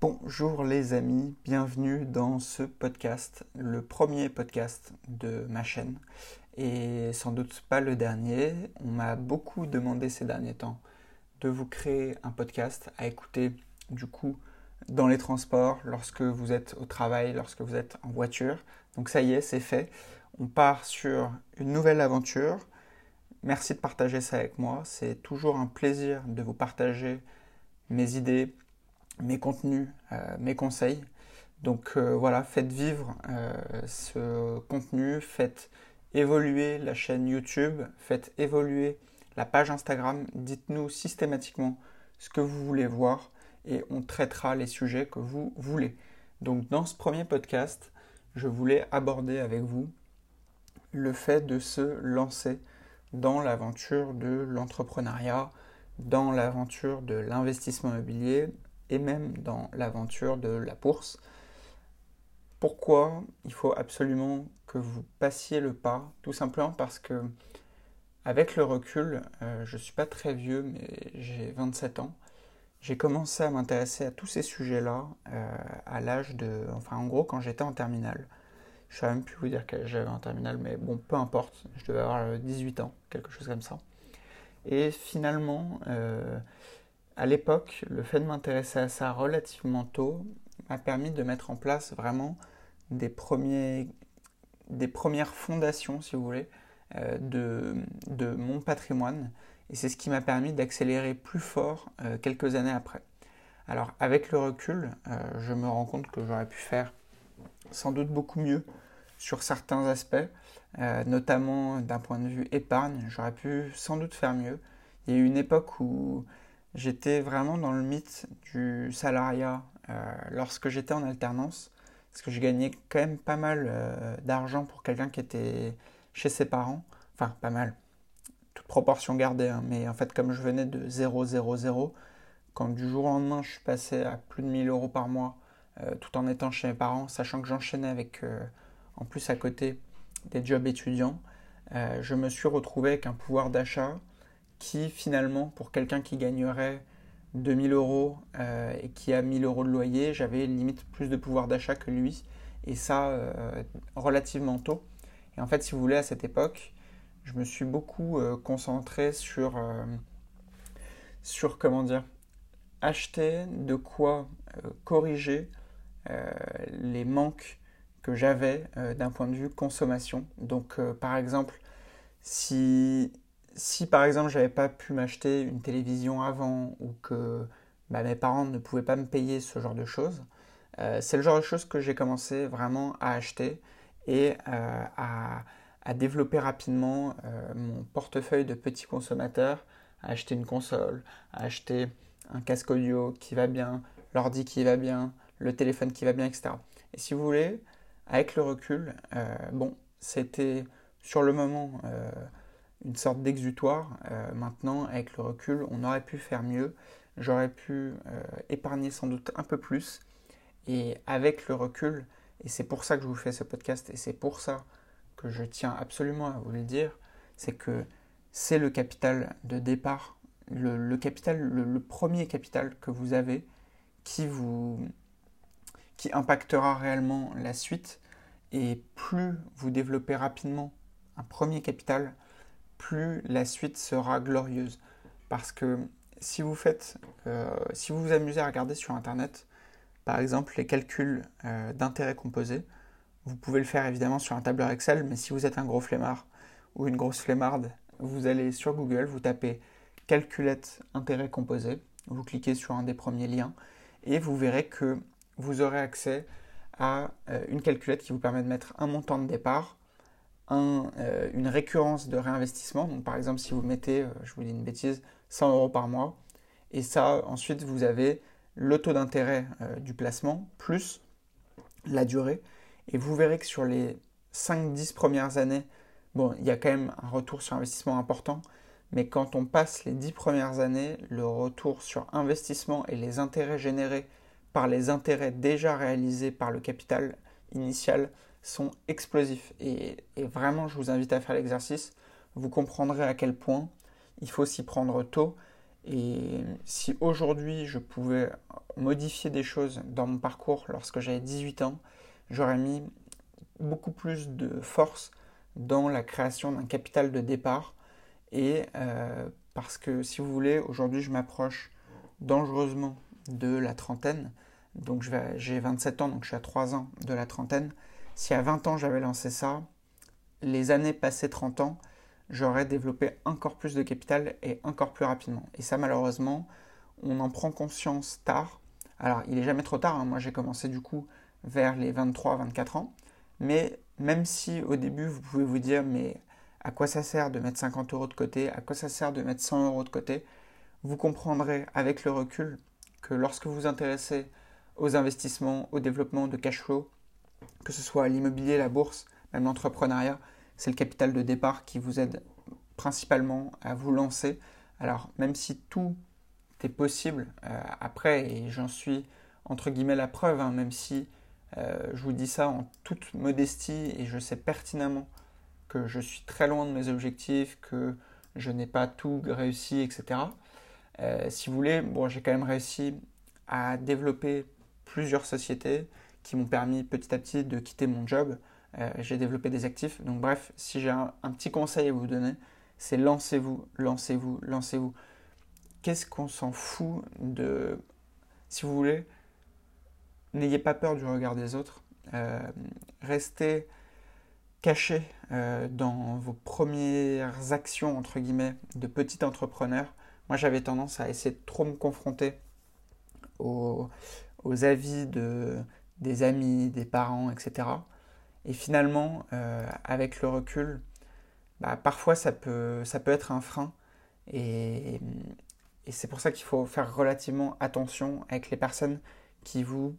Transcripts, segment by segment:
Bonjour les amis, bienvenue dans ce podcast, le premier podcast de ma chaîne et sans doute pas le dernier. On m'a beaucoup demandé ces derniers temps de vous créer un podcast à écouter du coup dans les transports, lorsque vous êtes au travail, lorsque vous êtes en voiture. Donc ça y est, c'est fait. On part sur une nouvelle aventure. Merci de partager ça avec moi. C'est toujours un plaisir de vous partager mes idées, mes contenus, euh, mes conseils. Donc euh, voilà, faites vivre euh, ce contenu, faites évoluer la chaîne YouTube, faites évoluer la page Instagram. Dites-nous systématiquement ce que vous voulez voir et on traitera les sujets que vous voulez. Donc dans ce premier podcast, je voulais aborder avec vous le fait de se lancer dans l'aventure de l'entrepreneuriat, dans l'aventure de l'investissement immobilier et même dans l'aventure de la bourse. Pourquoi il faut absolument que vous passiez le pas? Tout simplement parce que, avec le recul, euh, je ne suis pas très vieux, mais j'ai 27 ans. J'ai commencé à m'intéresser à tous ces sujets-là euh, à l'âge de. Enfin, en gros, quand j'étais en terminale. Je ne sais même plus vous dire que j'avais en terminale, mais bon, peu importe. Je devais avoir 18 ans, quelque chose comme ça. Et finalement, euh, à l'époque, le fait de m'intéresser à ça relativement tôt m'a permis de mettre en place vraiment des, premiers, des premières fondations, si vous voulez, euh, de, de, mon patrimoine. Et c'est ce qui m'a permis d'accélérer plus fort euh, quelques années après. Alors avec le recul, euh, je me rends compte que j'aurais pu faire sans doute beaucoup mieux sur certains aspects, notamment d'un point de vue épargne. J'aurais pu sans doute faire mieux. Il y a eu une époque où j'étais vraiment dans le mythe du salariat euh, lorsque j'étais en alternance, parce que je gagnais quand même pas mal euh, d'argent pour quelqu'un qui était chez ses parents, enfin pas mal, toute proportion gardée, hein. mais en fait comme je venais de 0, 0, 0, quand du jour au lendemain je suis passé à plus de 1000 euros par mois, euh, tout en étant chez mes parents, sachant que j'enchaînais avec en plus à côté des jobs étudiants, je me suis retrouvé avec un pouvoir d'achat qui finalement, pour quelqu'un qui gagnerait 2000 euros euh, et qui a 1000 euros de loyer, j'avais limite plus de pouvoir d'achat que lui, et ça euh, relativement tôt. Et en fait, si vous voulez, à cette époque, je me suis beaucoup euh, concentré sur, sur, comment dire, acheter de quoi corriger les manques que j'avais d'un point de vue consommation. Donc, par exemple, si si par exemple j'avais pas pu m'acheter une télévision avant ou que bah, mes parents ne pouvaient pas me payer ce genre de choses, euh, c'est le genre de choses que j'ai commencé vraiment à acheter et euh, à, développer rapidement euh, mon portefeuille de petits consommateurs, à acheter une console, à acheter un casque audio qui va bien, l'ordi qui va bien, le téléphone qui va bien, etc. Et si vous voulez, avec le recul, bon, c'était sur le moment une sorte d'exutoire. Euh, maintenant, avec le recul, on aurait pu faire mieux. J'aurais pu euh, épargner sans doute un peu plus. Et avec le recul, et c'est pour ça que je vous fais ce podcast, et c'est pour ça que je tiens absolument à vous le dire, c'est que c'est le capital de départ, le, capital, le, premier capital que vous avez qui vous qui impactera réellement la suite. Et plus vous développez rapidement un premier capital, plus la suite sera glorieuse. Parce que si vous faites, euh, si vous vous amusez à regarder sur Internet, par exemple les calculs euh, d'intérêt composé, vous pouvez le faire évidemment sur un tableur Excel, mais si vous êtes un gros flemmard ou une grosse flemmarde, vous allez sur Google, vous tapez calculette intérêt composé, vous cliquez sur un des premiers liens et vous verrez que vous aurez accès à euh, une calculette qui vous permet de mettre un montant de départ, euh, une récurrence de réinvestissement. Par exemple, si vous mettez, euh, je vous dis une bêtise, 100 euros par mois, et ça, ensuite, vous avez le taux d'intérêt euh, du placement plus la durée. Et vous verrez que sur les 5-10 premières années, bon, il y a quand même un retour sur investissement important, mais quand on passe les 10 premières années, le retour sur investissement et les intérêts générés par les intérêts déjà réalisés par le capital initial sont explosifs. Et, vraiment, je vous invite à faire l'exercice. Vous comprendrez à quel point il faut s'y prendre tôt Et si aujourd'hui je pouvais modifier des choses dans mon parcours lorsque j'avais 18 ans, j'aurais mis beaucoup plus de force dans la création d'un capital de départ. Et euh, parce que si vous voulez, aujourd'hui je m'approche dangereusement de la trentaine. Donc j'ai 27 ans, donc je suis à 3 ans de la trentaine. Si à 20 ans j'avais lancé ça, les années passées 30 ans, j'aurais développé encore plus de capital et encore plus rapidement. Et ça, malheureusement, on en prend conscience tard. Alors, il n'est jamais trop tard. Hein. Moi, j'ai commencé du coup vers les 23-24 ans. Mais même si au début, vous pouvez vous dire, mais à quoi ça sert de mettre 50 euros de côté? À quoi ça sert de mettre 100 euros de côté? Vous comprendrez avec le recul que lorsque vous vous intéressez aux investissements, au développement de cash flow, que ce soit l'immobilier, la bourse, même l'entrepreneuriat, c'est le capital de départ qui vous aide principalement à vous lancer. Alors même si tout est possible euh, après, et j'en suis entre guillemets la preuve, hein, même si euh, je vous dis ça en toute modestie et je sais pertinemment que je suis très loin de mes objectifs, que je n'ai pas tout réussi, etc. Euh, si vous voulez, bon, j'ai quand même réussi à développer plusieurs sociétés qui m'ont permis petit à petit de quitter mon job, euh, j'ai développé des actifs. Donc bref, si j'ai un, petit conseil à vous donner, c'est lancez-vous, lancez-vous, lancez-vous. Qu'est-ce qu'on s'en fout de... Si vous voulez, n'ayez pas peur du regard des autres. Euh, restez caché euh, dans vos premières actions, entre guillemets, de petit entrepreneur. Moi, j'avais tendance à essayer de trop me confronter aux, aux avis de, des amis, des parents, etc. Et finalement, euh, avec le recul, bah, parfois ça peut, être un frein. Et, c'est pour ça qu'il faut faire relativement attention avec les personnes qui vous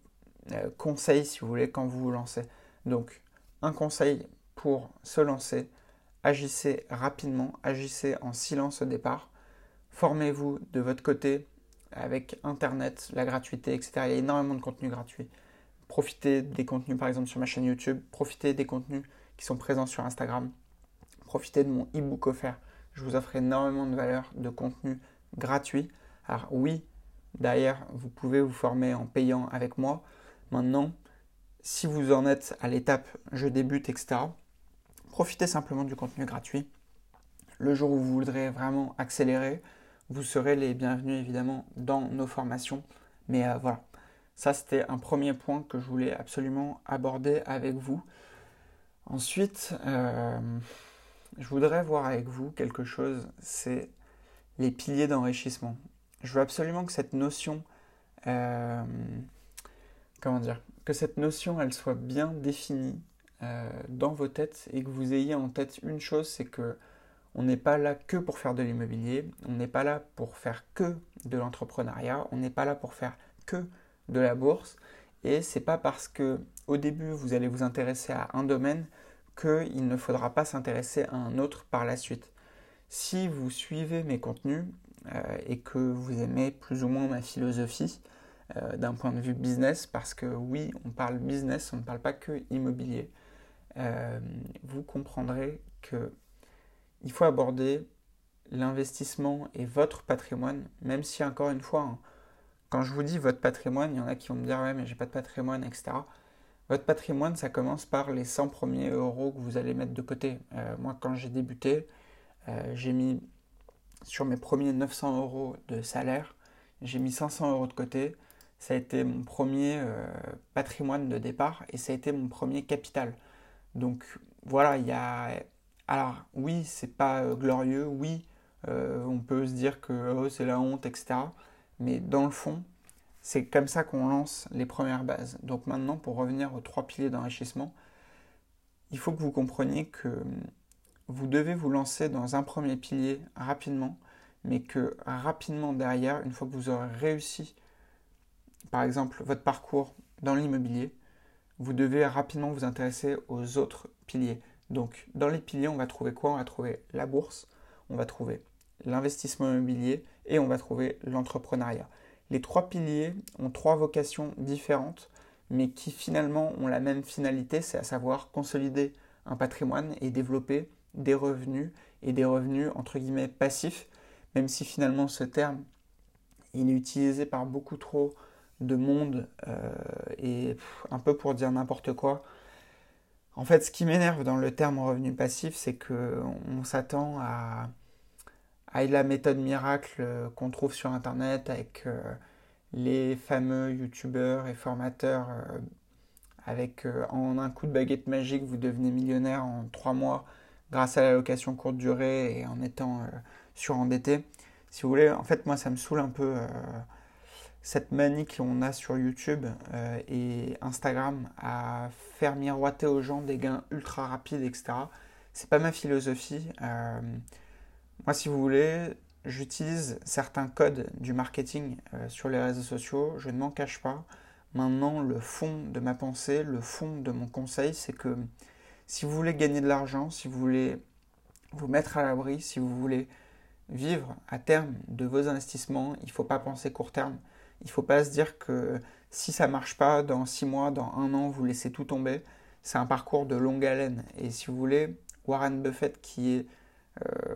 euh, conseillent, si vous voulez, quand vous vous lancez. Donc, un conseil pour se lancer, agissez rapidement, agissez en silence au départ. Formez-vous de votre côté avec Internet, la gratuité, etc. Il y a énormément de contenu gratuit profitez des contenus par exemple sur ma chaîne YouTube, profitez des contenus qui sont présents sur Instagram, profitez de mon e-book offert. Je vous offre énormément de valeur, de contenu gratuit. Alors oui, d'ailleurs, vous pouvez vous former en payant avec moi. Maintenant, si vous en êtes à l'étape je débute, etc., profitez simplement du contenu gratuit. Le jour où vous voudrez vraiment accélérer, vous serez les bienvenus évidemment dans nos formations. Mais euh, voilà, ça, c'était un premier point que je voulais absolument aborder avec vous. Ensuite, euh, je voudrais voir avec vous quelque chose, c'est les piliers d'enrichissement. Je veux absolument que cette notion, euh, comment dire, que cette notion, elle soit bien définie euh, dans vos têtes et que vous ayez en tête une chose, c'est que on n'est pas là que pour faire de l'immobilier, on n'est pas là pour faire que de l'entrepreneuriat, on n'est pas là pour faire que de la bourse. Et c'est pas parce que au début vous allez vous intéresser à un domaine qu'il ne faudra pas s'intéresser à un autre par la suite. Si vous suivez mes contenus euh, et que vous aimez plus ou moins ma philosophie euh, d'un point de vue business, parce que oui, on parle business, on ne parle pas que immobilier, euh, vous comprendrez que il faut aborder l'investissement et votre patrimoine, même si encore une fois, hein, quand je vous dis votre patrimoine, il y en a qui vont me dire ouais mais j'ai pas de patrimoine, etc. Votre patrimoine, ça commence par les 100 premiers euros que vous allez mettre de côté. Euh, moi, quand j'ai débuté, euh, j'ai mis sur mes premiers 900 euros de salaire, j'ai mis 500 euros de côté. Ça a été mon premier euh, patrimoine de départ et ça a été mon premier capital. Donc voilà, il y a. Alors oui, c'est pas glorieux, oui, on peut se dire que oh, c'est la honte, etc. Mais dans le fond, c'est comme ça qu'on lance les premières bases. Donc maintenant, pour revenir aux trois piliers d'enrichissement, il faut que vous compreniez que vous devez vous lancer dans un premier pilier rapidement, mais que rapidement derrière, une fois que vous aurez réussi, par exemple, votre parcours dans l'immobilier, vous devez rapidement vous intéresser aux autres piliers. Donc dans les piliers, on va trouver quoi? On va trouver la bourse, on va trouver l'investissement immobilier et on va trouver l'entrepreneuriat. Les trois piliers ont trois vocations différentes, mais qui finalement ont la même finalité, c'est à savoir consolider un patrimoine et développer des revenus et des revenus entre guillemets passifs, même si finalement ce terme il est utilisé par beaucoup trop de monde et un peu pour dire n'importe quoi. En fait, ce qui m'énerve dans le terme revenu passif, c'est qu'on s'attend à, à, la méthode miracle qu'on trouve sur Internet avec les fameux youtubeurs et formateurs avec en un coup de baguette magique, vous devenez millionnaire en trois mois grâce à la location courte durée et en étant surendetté. Si vous voulez, en fait, moi, ça me saoule un peu cette manie qu'on a sur YouTube euh, et Instagram à faire miroiter aux gens des gains ultra rapides, etc. C'est pas ma philosophie. Euh, moi, si vous voulez, j'utilise certains codes du marketing euh, sur les réseaux sociaux. Je ne m'en cache pas. Maintenant, le fond de ma pensée, le fond de mon conseil, c'est que si vous voulez gagner de l'argent, si vous voulez vous mettre à l'abri, si vous voulez vivre à terme de vos investissements, il ne faut pas penser court terme. Il ne faut pas se dire que si ça ne marche pas, dans six mois, dans un an, vous laissez tout tomber. C'est un parcours de longue haleine. Et si vous voulez, Warren Buffett, qui est euh,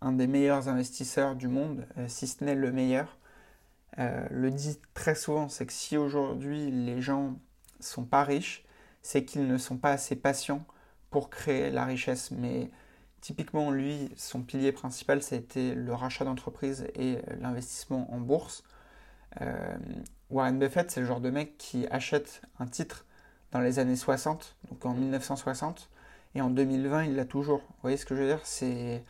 un des meilleurs investisseurs du monde, euh, si ce n'est le meilleur, euh, le dit très souvent, c'est que si aujourd'hui les gens sont pas riches, c'est qu'ils ne sont pas assez patients pour créer la richesse. Mais typiquement, lui, son pilier principal, c'était le rachat d'entreprise et l'investissement en bourse. Euh, Warren Buffett, c'est le genre de mec qui achète un titre dans les années 60, donc en 1960, et en 2020, il l'a toujours. Vous voyez ce que je veux dire? C'est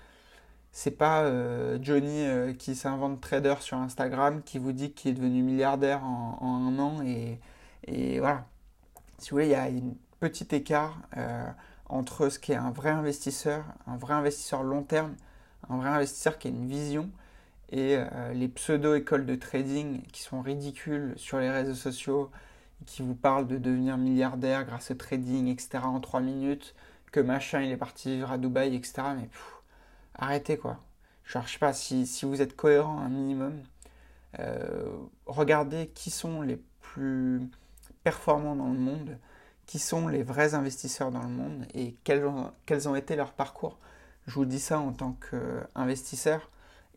c'est pas euh, Johnny euh, qui s'invente trader sur Instagram qui vous dit qu'il est devenu milliardaire en, un an et, voilà. Si vous voulez, il y a un petit écart entre ce qui est un vrai investisseur, un vrai investisseur long terme, un vrai investisseur qui a une vision et euh, les pseudo-écoles de trading qui sont ridicules sur les réseaux sociaux, qui vous parlent de devenir milliardaire grâce au trading, etc. en 3 minutes, que machin il est parti vivre à Dubaï, etc. Mais arrêtez quoi. Je ne sais pas, si, vous êtes cohérent un minimum, euh, regardez qui sont les plus performants dans le monde, qui sont les vrais investisseurs dans le monde et quels ont, été leurs parcours. Je vous dis ça en tant qu'investisseur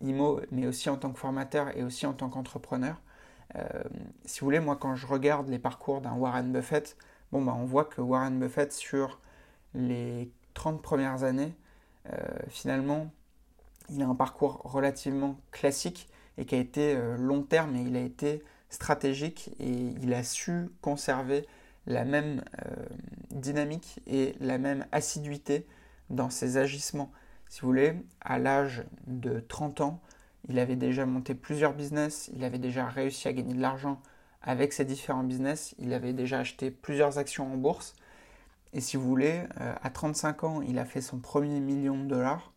IMO, mais aussi en tant que formateur et aussi en tant qu'entrepreneur. Euh, si vous voulez, moi, quand je regarde les parcours d'un Warren Buffett, bon, bah, on voit que Warren Buffett, sur les 30 premières années, finalement, il a un parcours relativement classique et qui a été euh, long terme et il a été stratégique et il a su conserver la même dynamique et la même assiduité dans ses agissements. Si vous voulez, à l'âge de 30 ans, il avait déjà monté plusieurs business, il avait déjà réussi à gagner de l'argent avec ses différents business, il avait déjà acheté plusieurs actions en bourse. Et si vous voulez, euh, à 35 ans, il a fait son premier million de dollars.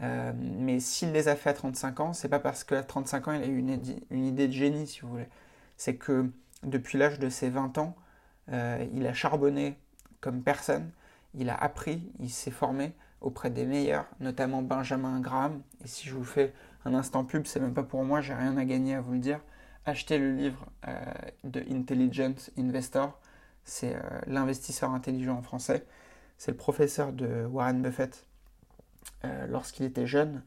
Euh, mais s'il les a fait à 35 ans, c'est pas parce qu'à 35 ans, il a eu une, idée de génie, si vous voulez. C'est que depuis l'âge de ses 20 ans, euh, il a charbonné comme personne, il a appris, il s'est formé, auprès des meilleurs, notamment Benjamin Graham. Et si je vous fais un instant pub, c'est même pas pour moi, j'ai rien à gagner à vous le dire. Achetez le livre de Intelligent Investor, c'est euh, l'investisseur intelligent en français. C'est le professeur de Warren Buffett euh, lorsqu'il était jeune,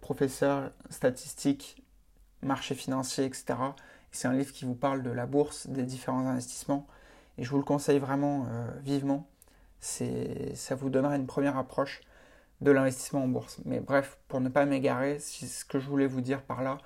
professeur statistique, marché financier, etc. C'est un livre qui vous parle de la bourse, des différents investissements. Et je vous le conseille vraiment vivement ça vous donnera une première approche de l'investissement en bourse. Mais bref, pour ne pas m'égarer, ce que je voulais vous dire par là,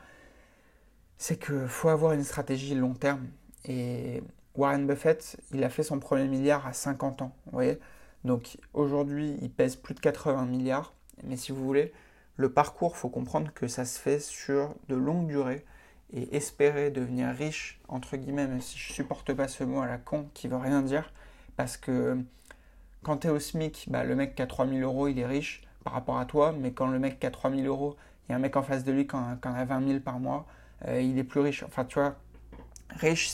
c'est qu'il faut avoir une stratégie long terme. Et Warren Buffett, il a fait son premier milliard à 50 ans. Vous voyez Donc aujourd'hui, il pèse plus de 80 milliards. Mais si vous voulez, le parcours, faut comprendre que ça se fait sur de longues durées. Et espérer devenir riche, entre guillemets, même si je supporte pas ce mot à la con qui veut rien dire, parce que quand tu es au SMIC, bah, le mec qui a 3000 euros, il est riche par rapport à toi, mais quand le mec qui a 3000 euros, il y a un mec en face de lui qui en, a 20 000 par mois, euh, il est plus riche. Enfin, tu vois, riche,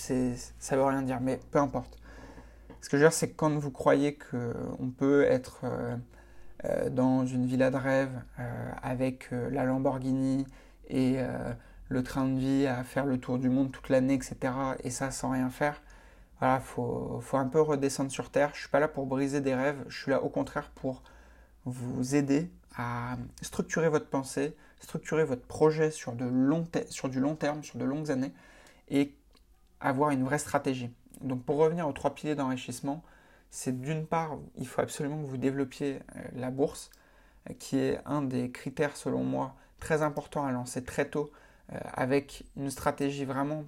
ça veut rien dire, mais peu importe. Ce que je veux dire, c'est que quand vous croyez qu'on peut être euh, euh, dans une villa de rêve avec la Lamborghini et le train de vie à faire le tour du monde toute l'année, etc., et ça sans rien faire, voilà, faut, faut un peu redescendre sur terre. Je suis pas là pour briser des rêves, je suis là au contraire pour vous aider à structurer votre pensée, structurer votre projet sur, de long sur du long terme, sur de longues années, et avoir une vraie stratégie. Donc pour revenir aux trois piliers d'enrichissement, c'est d'une part, il faut absolument que vous développiez euh, la bourse, euh, qui est un des critères selon moi très importants à lancer très tôt, euh, avec une stratégie vraiment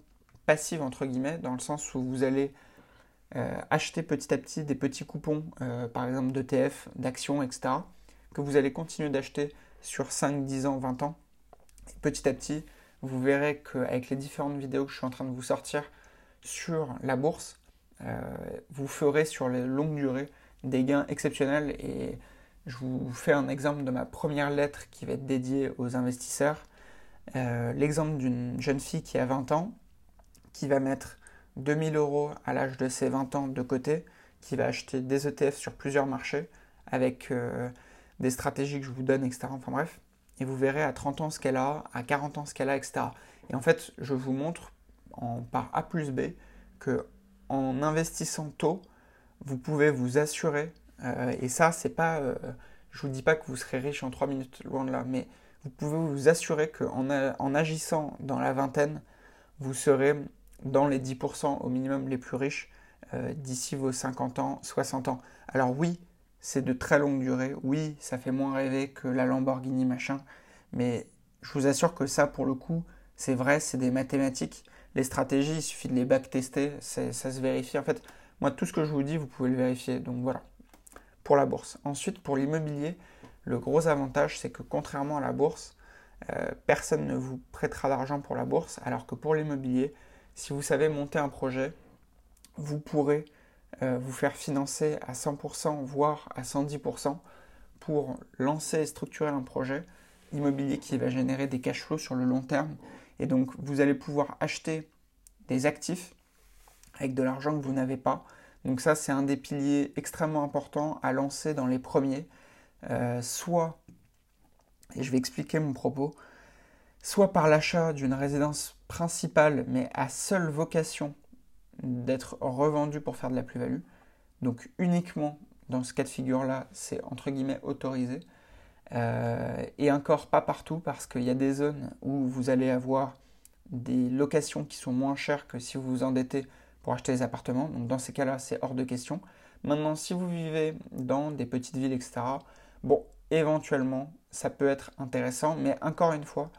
passive entre guillemets, dans le sens où vous allez acheter petit à petit des petits coupons, par exemple d'ETF, d'actions, etc., que vous allez continuer d'acheter sur 5, 10 ans, 20 ans. petit à petit, vous verrez qu'avec les différentes vidéos que je suis en train de vous sortir sur la bourse, euh, vous ferez sur les longues durées des gains exceptionnels. Et je vous fais un exemple de ma première lettre qui va être dédiée aux investisseurs. Euh, l'exemple d'une jeune fille qui a 20 ans, qui va mettre 2000 euros à l'âge de ses 20 ans de côté, qui va acheter des ETF sur plusieurs marchés avec euh, des stratégies que je vous donne, etc. Enfin bref, et vous verrez à 30 ans ce qu'elle a, à 40 ans ce qu'elle a, etc. Et en fait, je vous montre en, par A plus B que en investissant tôt, vous pouvez vous assurer, euh, et ça, c'est pas, euh, je vous dis pas que vous serez riche en 3 minutes, loin de là, mais vous pouvez vous assurer qu'en en agissant dans la vingtaine, vous serez dans les 10% au minimum les plus riches euh, d'ici vos 50 ans, 60 ans. Alors oui, c'est de très longue durée. Oui, ça fait moins rêver que la Lamborghini machin, mais je vous assure que ça, pour le coup, c'est vrai, c'est des mathématiques. Les stratégies, il suffit de les backtester, ça se vérifie. En fait, moi, tout ce que je vous dis, vous pouvez le vérifier. Donc voilà, pour la bourse. Ensuite, pour l'immobilier, le gros avantage, c'est que contrairement à la bourse, euh, personne ne vous prêtera d'argent pour la bourse, alors que pour l'immobilier, si vous savez monter un projet, vous pourrez euh, vous faire financer à 100%, voire à 110% pour lancer et structurer un projet immobilier qui va générer des cash flows sur le long terme. Et donc, vous allez pouvoir acheter des actifs avec de l'argent que vous n'avez pas. Donc ça, c'est un des piliers extrêmement importants à lancer dans les premiers. Euh, soit, et je vais expliquer mon propos, soit par l'achat d'une résidence principale, mais à seule vocation d'être revendu pour faire de la plus-value. Donc uniquement dans ce cas de figure-là, c'est entre guillemets autorisé. Euh, et encore pas partout parce qu'il y a des zones où vous allez avoir des locations qui sont moins chères que si vous vous endettez pour acheter des appartements. Donc dans ces cas-là, c'est hors de question. Maintenant, si vous vivez dans des petites villes, etc., bon, éventuellement, ça peut être intéressant, mais encore une fois,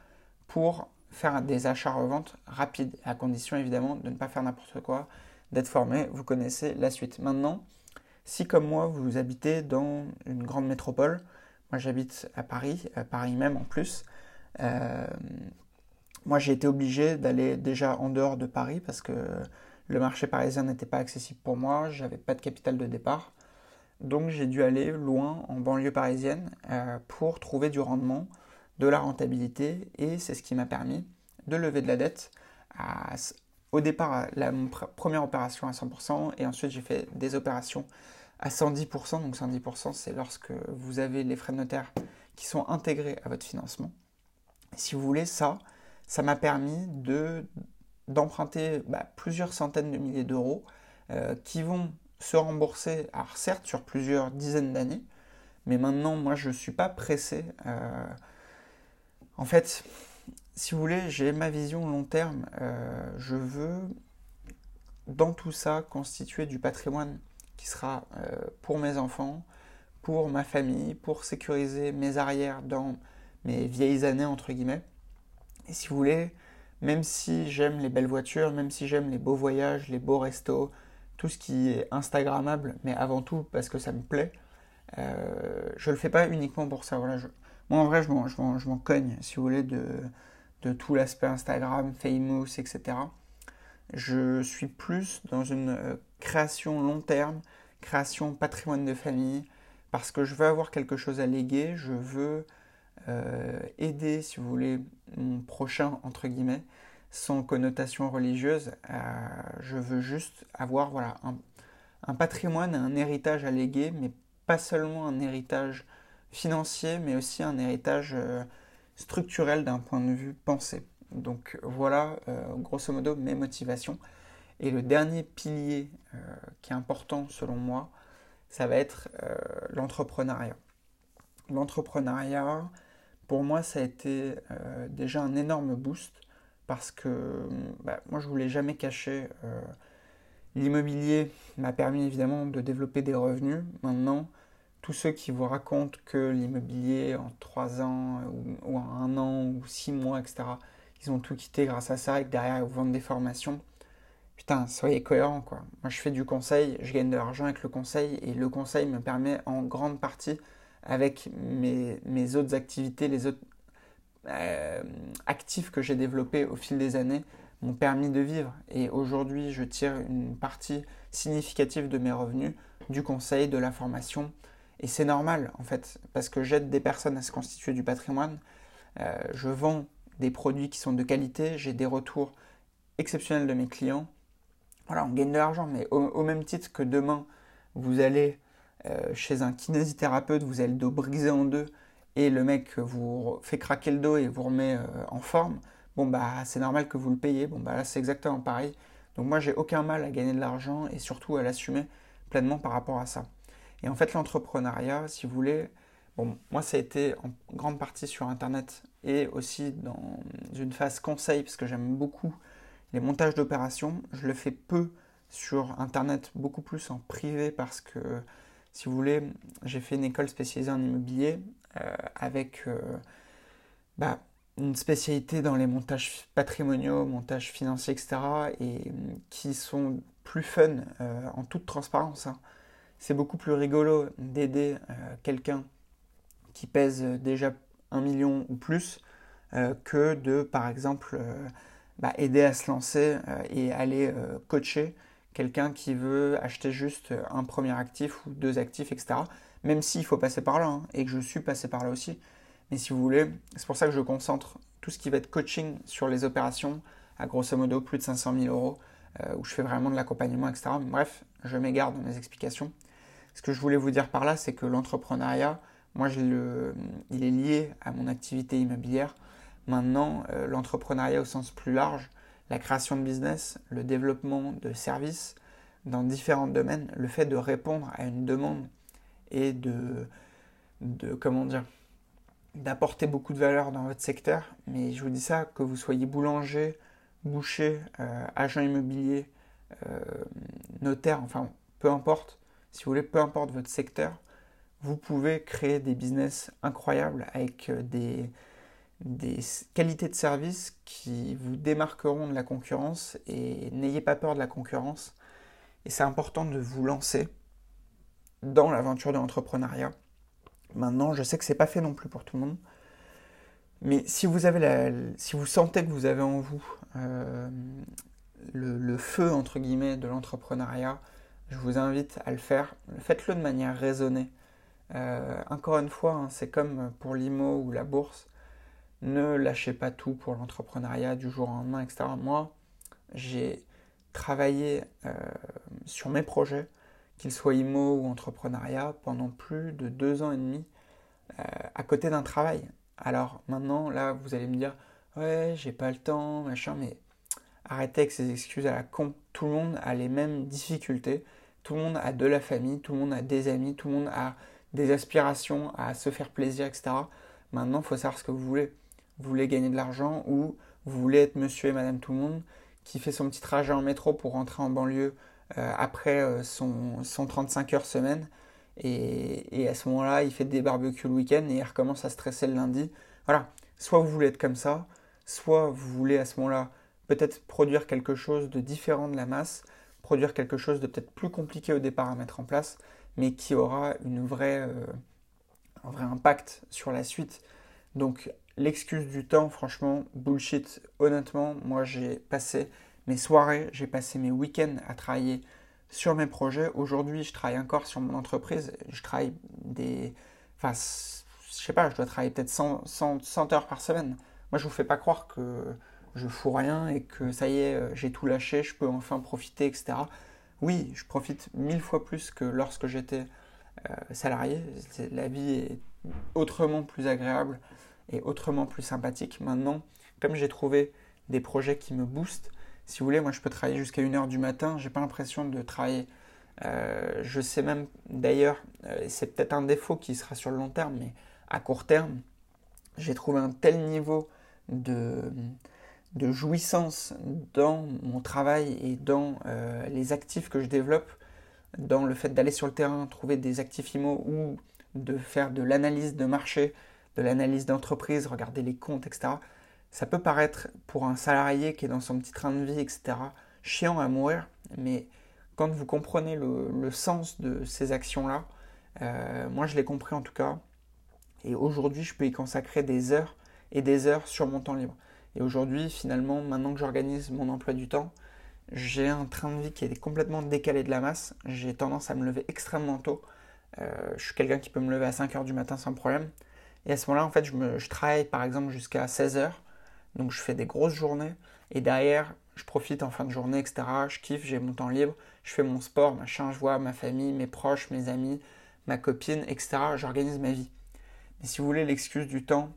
pour faire des achats-reventes rapides, à condition évidemment de ne pas faire n'importe quoi, d'être formé, vous connaissez la suite. Maintenant, si comme moi vous habitez dans une grande métropole, moi j'habite à Paris, à Paris même en plus, euh, moi j'ai été obligé d'aller déjà en dehors de Paris parce que le marché parisien n'était pas accessible pour moi, j'avais pas de capital de départ. Donc j'ai dû aller loin en banlieue parisienne euh, pour trouver du rendement de la rentabilité et c'est ce qui m'a permis de lever de la dette. au départ, la première opération à 100% et ensuite j'ai fait des opérations à 110%. Donc 110% c'est lorsque vous avez les frais de notaire qui sont intégrés à votre financement. si vous voulez ça, ça m'a permis de d'emprunter bah, plusieurs centaines de milliers d'euros euh, qui vont se rembourser, alors certes sur plusieurs dizaines d'années, mais maintenant moi je ne suis pas pressé. Euh, en fait, si vous voulez, j'ai ma vision long terme. Euh, je veux, dans tout ça, constituer du patrimoine qui sera pour mes enfants, pour ma famille, pour sécuriser mes arrières dans mes vieilles années, entre guillemets. Et si vous voulez, même si j'aime les belles voitures, même si j'aime les beaux voyages, les beaux restos, tout ce qui est Instagrammable, mais avant tout parce que ça me plaît, euh, je le fais pas uniquement pour ça. Moi, en vrai, je m'en, cogne, si vous voulez, de, de tout l'aspect Instagram, Famous, etc. Je suis plus dans une euh, création long terme, création patrimoine de famille, parce que je veux avoir quelque chose à léguer, je veux euh, aider, si vous voulez, mon prochain, entre guillemets, sans connotation religieuse. Euh, je veux juste avoir voilà, un, patrimoine, un héritage à léguer, mais pas seulement un héritage financier, mais aussi un héritage euh, structurel d'un point de vue pensée. Donc voilà, grosso modo, mes motivations. Et le dernier pilier qui est important selon moi, ça va être l'entrepreneuriat. L'entrepreneuriat, pour moi, ça a été déjà un énorme boost parce que bah, moi, je voulais jamais cacher. L'immobilier m'a permis évidemment de développer des revenus. Maintenant, tous ceux qui vous racontent que l'immobilier en 3 ans ou, en 1 an ou 6 mois, etc., ils ont tout quitté grâce à ça et que derrière ils vous vendent des formations, putain, soyez cohérents quoi. Moi je fais du conseil, je gagne de l'argent avec le conseil et le conseil me permet en grande partie avec mes, autres activités, les autres euh, actifs que j'ai développés au fil des années m'ont permis de vivre. Et aujourd'hui, je tire une partie significative de mes revenus du conseil, de la formation, et c'est normal, en fait, parce que j'aide des personnes à se constituer du patrimoine. Euh, je vends des produits qui sont de qualité, j'ai des retours exceptionnels de mes clients. Voilà, on gagne de l'argent, mais au, même titre que demain, vous allez chez un kinésithérapeute, vous avez le dos brisé en deux, et le mec vous fait craquer le dos et vous remet euh, en forme, bon bah c'est normal que vous le payez. Bon bah là c'est exactement pareil. Donc moi j'ai aucun mal à gagner de l'argent et surtout à l'assumer pleinement par rapport à ça. Et en fait, l'entrepreneuriat, si vous voulez, bon, moi, ça a été en grande partie sur Internet et aussi dans une phase conseil, parce que j'aime beaucoup les montages d'opérations. Je le fais peu sur Internet, beaucoup plus en privé, parce que, si vous voulez, j'ai fait une école spécialisée en immobilier euh, avec euh, bah, une spécialité dans les montages patrimoniaux, montages financiers, etc., et qui sont plus fun euh, en toute transparence. Hein c'est beaucoup plus rigolo d'aider quelqu'un qui pèse déjà un million ou plus que de, par exemple, bah, aider à se lancer et aller coacher quelqu'un qui veut acheter juste un premier actif ou deux actifs, etc. Même s'il faut passer par là, hein, et que je suis passé par là aussi. Mais si vous voulez, c'est pour ça que je concentre tout ce qui va être coaching sur les opérations, à grosso modo plus de 500 000 euros, où je fais vraiment de l'accompagnement, etc. Bref, je m'égare dans mes explications. Ce que je voulais vous dire par là, c'est que l'entrepreneuriat, moi, le, il est lié à mon activité immobilière. Maintenant, euh, l'entrepreneuriat au sens plus large, la création de business, le développement de services dans différents domaines, le fait de répondre à une demande et de, de comment dire, d'apporter beaucoup de valeur dans votre secteur. Mais je vous dis ça, que vous soyez boulanger, boucher, euh, agent immobilier, euh, notaire, enfin peu importe, si vous voulez, peu importe votre secteur, vous pouvez créer des business incroyables avec euh, des, des qualités de service qui vous démarqueront de la concurrence et n'ayez pas peur de la concurrence. Et c'est important de vous lancer dans l'aventure de l'entrepreneuriat. Maintenant, je sais que c'est pas fait non plus pour tout le monde. Mais si vous, avez la, si vous sentez que vous avez en vous euh, le, feu, entre guillemets, de l'entrepreneuriat, je vous invite à le faire. Faites-le de manière raisonnée. Euh, encore une fois, hein, c'est comme pour l'IMO ou la bourse. Ne lâchez pas tout pour l'entrepreneuriat du jour au lendemain, etc. Moi, j'ai travaillé euh, sur mes projets, qu'ils soient IMO ou entrepreneuriat, pendant plus de deux ans et demi euh, à côté d'un travail. Alors maintenant, là, vous allez me dire, ouais, j'ai pas le temps, machin, mais arrêtez avec ces excuses à la con. Tout le monde a les mêmes difficultés. Tout le monde a de la famille, tout le monde a des amis, tout le monde a des aspirations à se faire plaisir, etc. Maintenant, il faut savoir ce que vous voulez. Vous voulez gagner de l'argent ou vous voulez être monsieur et madame tout le monde qui fait son petit trajet en métro pour rentrer en banlieue euh, après euh, son, 35 heures semaine. Et, à ce moment-là, il fait des barbecues le week-end et il recommence à stresser le lundi. Voilà. Soit vous voulez être comme ça, soit vous voulez à ce moment-là peut-être produire quelque chose de différent de la masse, produire quelque chose de peut-être plus compliqué au départ à mettre en place, mais qui aura une euh, un vrai impact sur la suite. Donc l'excuse du temps, franchement, bullshit. Honnêtement, moi j'ai passé mes soirées, j'ai passé mes week-ends à travailler sur mes projets. Aujourd'hui, je travaille encore sur mon entreprise. Je travaille des... Enfin, je sais pas, je dois travailler peut-être 100, 100, heures par semaine. Moi, je vous fais pas croire que je fous rien et que ça y est, euh, j'ai tout lâché, je peux enfin profiter, etc. Oui, je profite mille fois plus que lorsque j'étais euh, salarié. La vie est autrement plus agréable et autrement plus sympathique. Maintenant, comme j'ai trouvé des projets qui me boostent, si vous voulez, moi je peux travailler jusqu'à 1h du matin, j'ai pas l'impression de travailler. Euh, je sais même d'ailleurs, c'est peut-être un défaut qui sera sur le long terme, mais à court terme, j'ai trouvé un tel niveau de, de jouissance dans mon travail et dans euh, les actifs que je développe, dans le fait d'aller sur le terrain, trouver des actifs IMO ou de faire de l'analyse de marché, de l'analyse d'entreprise, regarder les comptes, etc. Ça peut paraître pour un salarié qui est dans son petit train de vie, etc., chiant à mourir, mais quand vous comprenez le, sens de ces actions-là, euh, moi je l'ai compris en tout cas, et aujourd'hui je peux y consacrer des heures et des heures sur mon temps libre. Et aujourd'hui, finalement, maintenant que j'organise mon emploi du temps, j'ai un train de vie qui est complètement décalé de la masse. J'ai tendance à me lever extrêmement tôt. Euh, je suis quelqu'un qui peut me lever à 5 heures du matin sans problème. Et à ce moment-là, en fait, je, travaille par exemple jusqu'à 16 heures. Donc je fais des grosses journées. Et derrière, je profite en fin de journée, etc. Je kiffe, j'ai mon temps libre. Je fais mon sport, machin. Je vois ma famille, mes proches, mes amis, ma copine, etc. J'organise ma vie. Mais si vous voulez l'excuse du temps,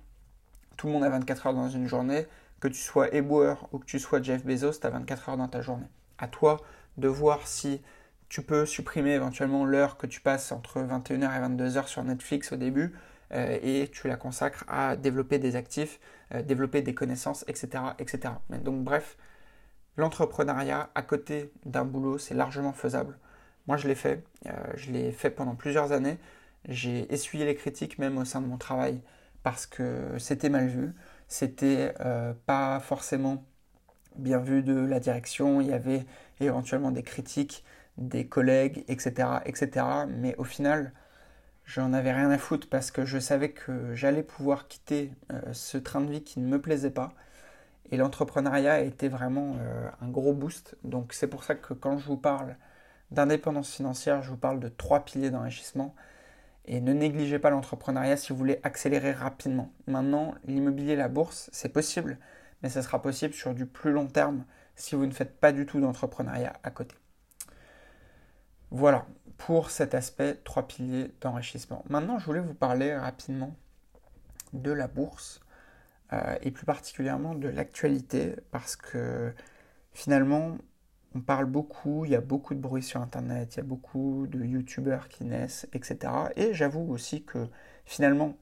tout le monde a 24 heures dans une journée que tu sois éboueur ou que tu sois Jeff Bezos, tu as 24 heures dans ta journée. À toi de voir si tu peux supprimer éventuellement l'heure que tu passes entre 21h et 22h sur Netflix au début et tu la consacres à développer des actifs, euh, développer des connaissances, etc. etc. Mais donc bref, l'entrepreneuriat à côté d'un boulot, c'est largement faisable. Moi, je l'ai fait. Euh, je l'ai fait pendant plusieurs années. J'ai essuyé les critiques même au sein de mon travail parce que c'était mal vu c'était euh, pas forcément bien vu de la direction, il y avait éventuellement des critiques des collègues, etc., etc. Mais au final, j'en avais rien à foutre parce que je savais que j'allais pouvoir quitter euh, ce train de vie qui ne me plaisait pas. Et l'entrepreneuriat était vraiment euh, un gros boost. Donc c'est pour ça que quand je vous parle d'indépendance financière, je vous parle de trois piliers d'enrichissement. Et ne négligez pas l'entrepreneuriat si vous voulez accélérer rapidement. Maintenant, l'immobilier, la bourse, c'est possible, mais ça sera possible sur du plus long terme si vous ne faites pas du tout d'entrepreneuriat à côté. Voilà pour cet aspect trois piliers d'enrichissement. Maintenant, je voulais vous parler rapidement de la bourse euh, et plus particulièrement de l'actualité parce que finalement, on parle beaucoup, il y a beaucoup de bruit sur Internet, il y a beaucoup de YouTubeurs qui naissent, etc. Et j'avoue aussi que finalement,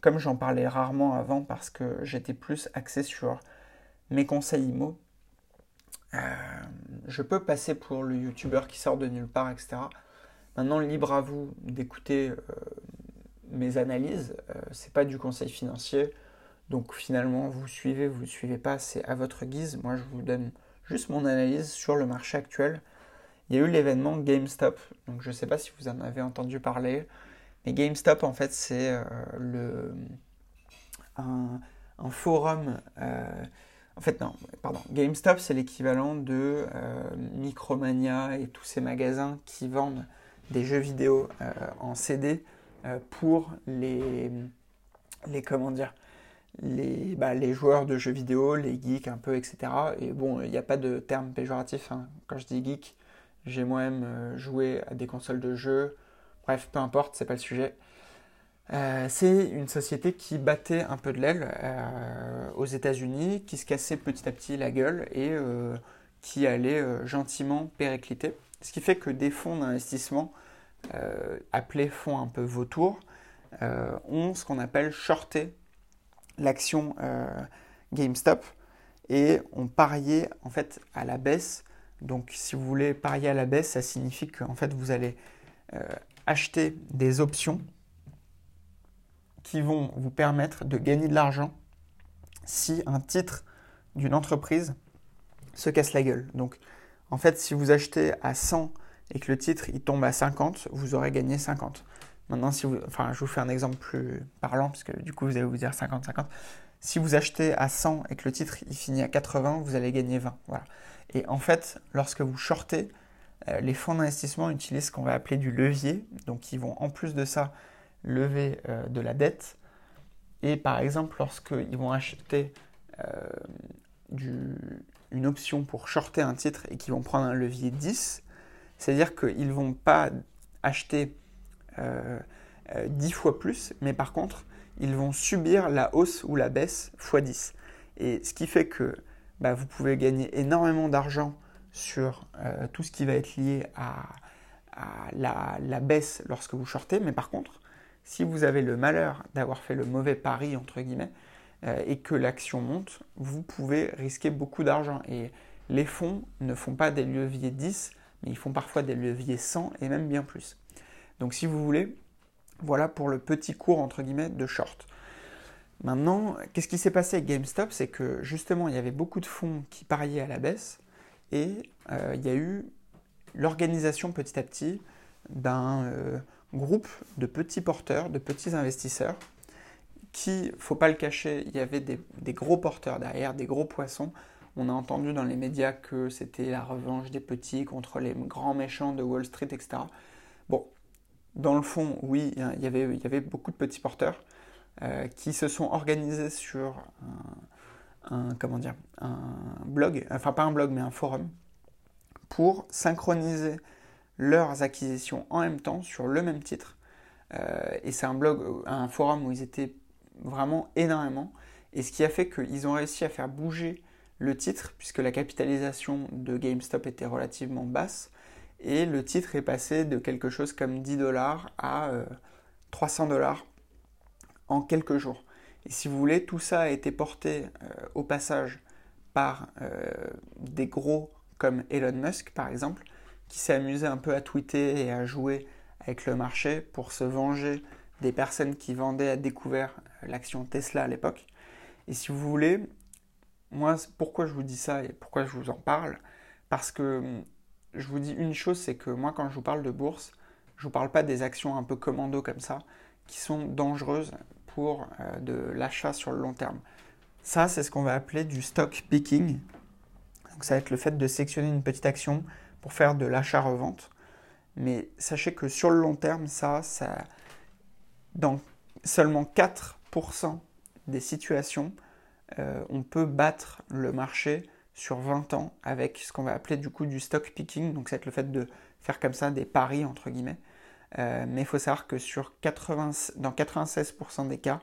comme j'en parlais rarement avant parce que j'étais plus axé sur mes conseils IMO, euh, je peux passer pour le YouTuber qui sort de nulle part, etc. Maintenant, libre à vous d'écouter euh, mes analyses. Ce euh, c'est pas du conseil financier. Donc finalement, vous suivez, vous ne suivez pas, c'est à votre guise. Moi, je vous donne juste mon analyse sur le marché actuel. Il y a eu l'événement GameStop, donc je ne sais pas si vous en avez entendu parler, mais GameStop en fait c'est euh, le un, forum. Euh, en fait non, pardon, GameStop c'est l'équivalent de Micromania et tous ces magasins qui vendent des jeux vidéo en CD pour les les comment dire les, bah, les joueurs de jeux vidéo, les geeks un peu, etc. Et bon, il n'y a pas de terme péjoratif. Hein. Quand je dis geek, j'ai moi-même euh, joué à des consoles de jeux. Bref, peu importe, c'est pas le sujet. Euh, c'est une société qui battait un peu de l'aile euh, aux États-Unis, qui se cassait petit à petit la gueule et qui allait gentiment péricliter. Ce qui fait que des fonds d'investissement, appelés fonds un peu vautours, ont ce qu'on appelle shorté l'action euh, GameStop et on pariait en fait à la baisse. Donc si vous voulez parier à la baisse, ça signifie qu'en fait vous allez euh, acheter des options qui vont vous permettre de gagner de l'argent si un titre d'une entreprise se casse la gueule. En fait si vous achetez à 100 et que le titre il tombe à 50, vous aurez gagné 50. Maintenant, si vous, enfin, je vous fais un exemple plus parlant, parce que du coup, vous allez vous dire 50-50. Si vous achetez à 100 et que le titre il finit à 80, vous allez gagner 20. Voilà. Et en fait, lorsque vous shortez, euh, les fonds d'investissement utilisent ce qu'on va appeler du levier. Donc, ils vont en plus de ça lever euh, de la dette. Et par exemple, lorsqu'ils vont acheter euh, du, une option pour shorter un titre et qu'ils vont prendre un levier 10, c'est-à-dire qu'ils ne vont pas acheter euh, euh, dix 10 fois plus, mais par contre, ils vont subir la hausse ou la baisse x 10. Et ce qui fait que bah, vous pouvez gagner énormément d'argent sur euh, tout ce qui va être lié à, la, baisse lorsque vous shortez, mais par contre, si vous avez le malheur d'avoir fait le mauvais pari, entre guillemets, euh, et que l'action monte, vous pouvez risquer beaucoup d'argent. Et les fonds ne font pas des leviers 10, mais ils font parfois des leviers 100 et même bien plus. Donc si vous voulez, voilà pour le petit cours entre guillemets de short. Maintenant, qu'est-ce qui s'est passé avec GameStop? C'est que justement, il y avait beaucoup de fonds qui pariaient à la baisse et euh, il y a eu l'organisation petit à petit d'un euh, groupe de petits porteurs, de petits investisseurs qui, faut pas le cacher, il y avait des, gros porteurs derrière, des gros poissons. On a entendu dans les médias que c'était la revanche des petits contre les grands méchants de Wall Street, etc. Bon, dans le fond, oui, il y avait, beaucoup de petits porteurs euh, qui se sont organisés sur un, comment dire, un blog, enfin pas un blog, mais un forum, pour synchroniser leurs acquisitions en même temps sur le même titre. Euh, et c'est un forum où ils étaient vraiment énormément. Et ce qui a fait qu'ils ont réussi à faire bouger le titre, puisque la capitalisation de GameStop était relativement basse, et le titre est passé de quelque chose comme 10 dollars à 300 euh, dollars en quelques jours. Et si vous voulez, tout ça a été porté euh, au passage par euh, des gros comme Elon Musk par exemple, qui s'est amusé un peu à tweeter et à jouer avec le marché pour se venger des personnes qui vendaient à découvert l'action Tesla à l'époque. Et si vous voulez, moi, pourquoi je vous dis ça et pourquoi je vous en parle? Parce que je vous dis une chose, c'est que moi, quand je vous parle de bourse, je ne vous parle pas des actions un peu commando comme ça, qui sont dangereuses pour euh, de l'achat sur le long terme. Ça, c'est ce qu'on va appeler du stock picking. Donc, ça va être le fait de sélectionner une petite action pour faire de l'achat-revente. Mais sachez que sur le long terme, ça, ça dans seulement 4% des situations, euh, on peut battre le marché sur 20 ans avec ce qu'on va appeler du coup du stock picking. Donc, c'est le fait de faire comme ça des paris, entre guillemets. Euh, mais il faut savoir que sur 80, dans 96% des cas,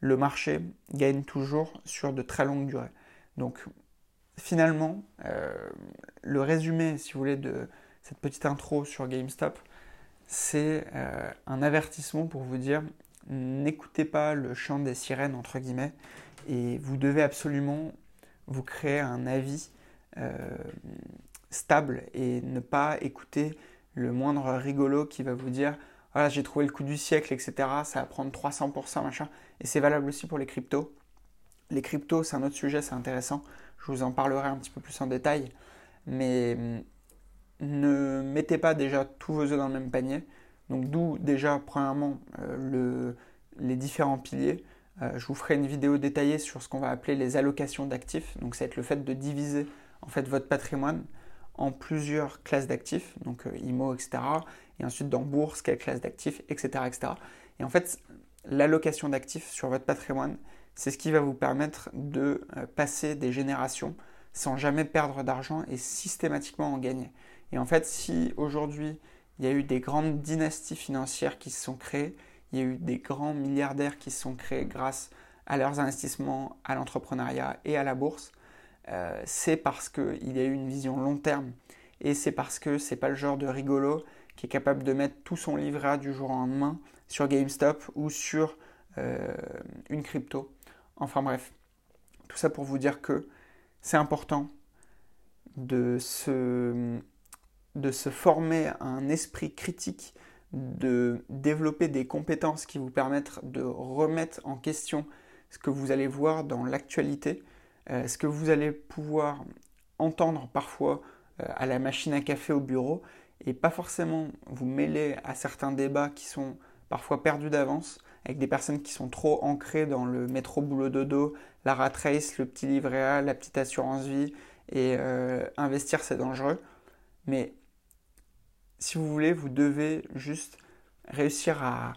le marché gagne toujours sur de très longues durées. Donc finalement, euh, le résumé, si vous voulez, de cette petite intro sur GameStop, c'est un avertissement pour vous dire n'écoutez pas le chant des sirènes, entre guillemets, et vous devez absolument vous créer un avis stable et ne pas écouter le moindre rigolo qui va vous dire voilà, j'ai trouvé le coup du siècle, etc. Ça va prendre 300%, machin. Et c'est valable aussi pour les cryptos. Les cryptos, c'est un autre sujet, c'est intéressant. Je vous en parlerai un petit peu plus en détail. Mais hum, ne mettez pas déjà tous vos œufs dans le même panier. Donc, d'où déjà, premièrement, euh, le, les différents piliers. Euh, je vous ferai une vidéo détaillée sur ce qu'on va appeler les allocations d'actifs. Donc, ça va être le fait de diviser en fait votre patrimoine en plusieurs classes d'actifs, donc euh, IMO, etc. Et ensuite dans bourse, quelle classe d'actifs, etc., etc. Et en fait, l'allocation d'actifs sur votre patrimoine, c'est ce qui va vous permettre de passer des générations sans jamais perdre d'argent et systématiquement en gagner. Et en fait, si aujourd'hui il y a eu des grandes dynasties financières qui se sont créées, il y a eu des grands milliardaires qui se sont créés grâce à leurs investissements, à l'entrepreneuriat et à la bourse, euh, c'est parce qu'il y a eu une vision long terme. Et c'est parce que c'est pas le genre de rigolo qui est capable de mettre tout son livret du jour au lendemain sur GameStop ou sur euh, une crypto. Enfin bref, tout ça pour vous dire que c'est important de se, de se former un esprit critique, de développer des compétences qui vous permettent de remettre en question ce que vous allez voir dans l'actualité euh, ce que vous allez pouvoir entendre parfois euh, à la machine à café au bureau et pas forcément vous mêler à certains débats qui sont parfois perdus d'avance avec des personnes qui sont trop ancrées dans le métro boulot dodo, la rat race, le petit livret A, la petite assurance vie et euh, investir c'est dangereux. Mais si vous voulez, vous devez juste réussir à,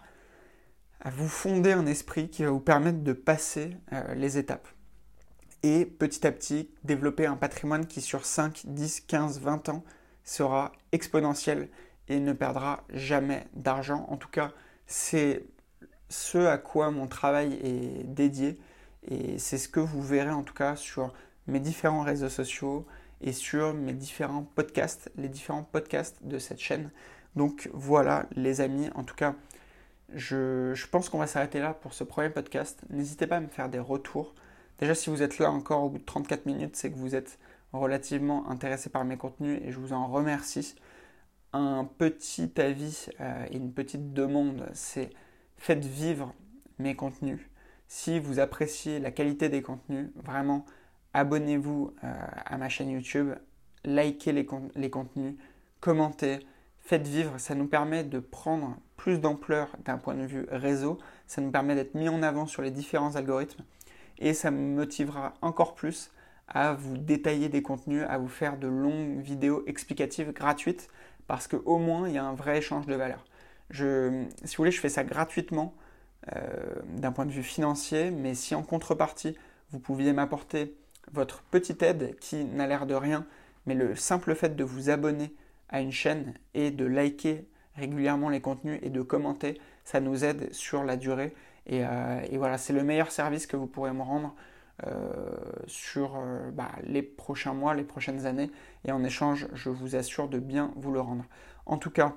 vous fonder un esprit qui va vous permettre de passer les étapes et petit à petit développer un patrimoine qui sur 5, 10, 15, 20 ans sera exponentiel et ne perdra jamais d'argent. En tout cas, c'est ce à quoi mon travail est dédié et c'est ce que vous verrez en tout cas sur mes différents réseaux sociaux et sur mes différents podcasts, les différents podcasts de cette chaîne. Donc voilà les amis, en tout cas, Je, je pense qu'on va s'arrêter là pour ce premier podcast. N'hésitez pas à me faire des retours. Déjà, si vous êtes là encore au bout de 34 minutes, c'est que vous êtes relativement intéressé par mes contenus et je vous en remercie. Un petit avis euh, et une petite demande, c'est faites vivre mes contenus. Si vous appréciez la qualité des contenus, vraiment, abonnez-vous euh, à ma chaîne YouTube, likez les, contenus, commentez, faites vivre. Ça nous permet de prendre plus d'ampleur d'un point de vue réseau. Ça nous permet d'être mis en avant sur les différents algorithmes et ça me motivera encore plus à vous détailler des contenus, à vous faire de longues vidéos explicatives gratuites parce qu'au moins il y a un vrai échange de valeur. Si vous voulez, je fais ça gratuitement euh, d'un point de vue financier, mais si en contrepartie vous pouviez m'apporter votre petite aide qui n'a l'air de rien, mais le simple fait de vous abonner à une chaîne et de liker régulièrement les contenus et de commenter, ça nous aide sur la durée. Et, euh, voilà, c'est le meilleur service que vous pourrez me rendre euh, sur euh, bah, les prochains mois, les prochaines années. Et en échange, je vous assure de bien vous le rendre. En tout cas,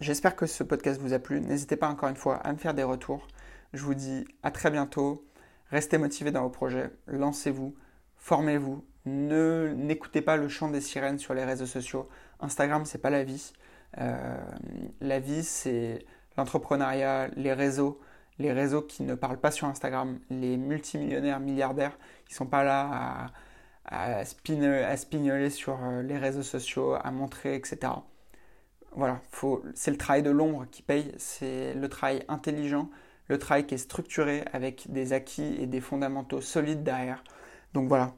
j'espère que ce podcast vous a plu. N'hésitez pas encore une fois à me faire des retours. Je vous dis à très bientôt. Restez motivés dans vos projets. Lancez-vous. Formez-vous. Ne n'écoutez pas le chant des sirènes sur les réseaux sociaux. Instagram, c'est pas la vie. Euh, la vie, c'est l'entrepreneuriat, les réseaux, les réseaux qui ne parlent pas sur Instagram, les multimillionnaires, milliardaires qui sont pas là à, à, spignoler sur euh, les réseaux sociaux, à montrer, etc. Voilà, c'est le travail de l'ombre qui paye, c'est le travail intelligent, le travail qui est structuré avec des acquis et des fondamentaux solides derrière. Donc voilà,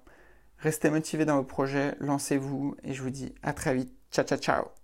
restez motivés dans vos projets, lancez-vous et je vous dis à très vite. Ciao, ciao, ciao